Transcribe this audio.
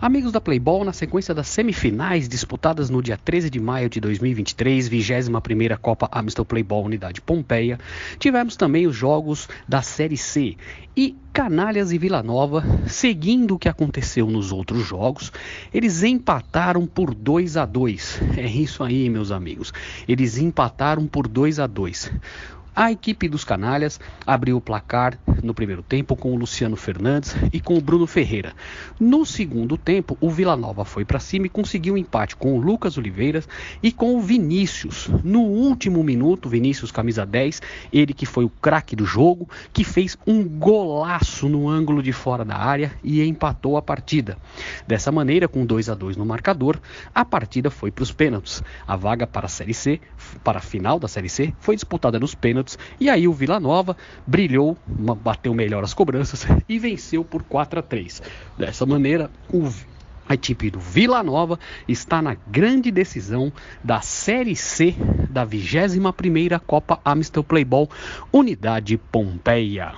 Amigos da Playball, na sequência das semifinais disputadas no dia 13 de maio de 2023, 21ª Copa Amstel Playball Unidade Pompeia, tivemos também os jogos da Série C e Canalhas e Vila Nova, seguindo o que aconteceu nos outros jogos, eles empataram por 2 a 2. É isso aí, meus amigos. Eles empataram por 2 a 2. A equipe dos Canalhas abriu o placar no primeiro tempo com o Luciano Fernandes e com o Bruno Ferreira. No segundo tempo, o Vila Nova foi para cima e conseguiu um empate com o Lucas Oliveiras e com o Vinícius. No último minuto, Vinícius camisa 10, ele que foi o craque do jogo, que fez um golaço no ângulo de fora da área e empatou a partida. Dessa maneira, com 2 a 2 no marcador, a partida foi para os pênaltis. A vaga para a Série C, para a final da Série C, foi disputada nos pênaltis e aí o Vila Nova brilhou, bateu melhor as cobranças e venceu por 4 a 3. Dessa maneira, o a equipe do Vila Nova está na grande decisão da Série C da 21ª Copa Amstel Playball Unidade Pompeia.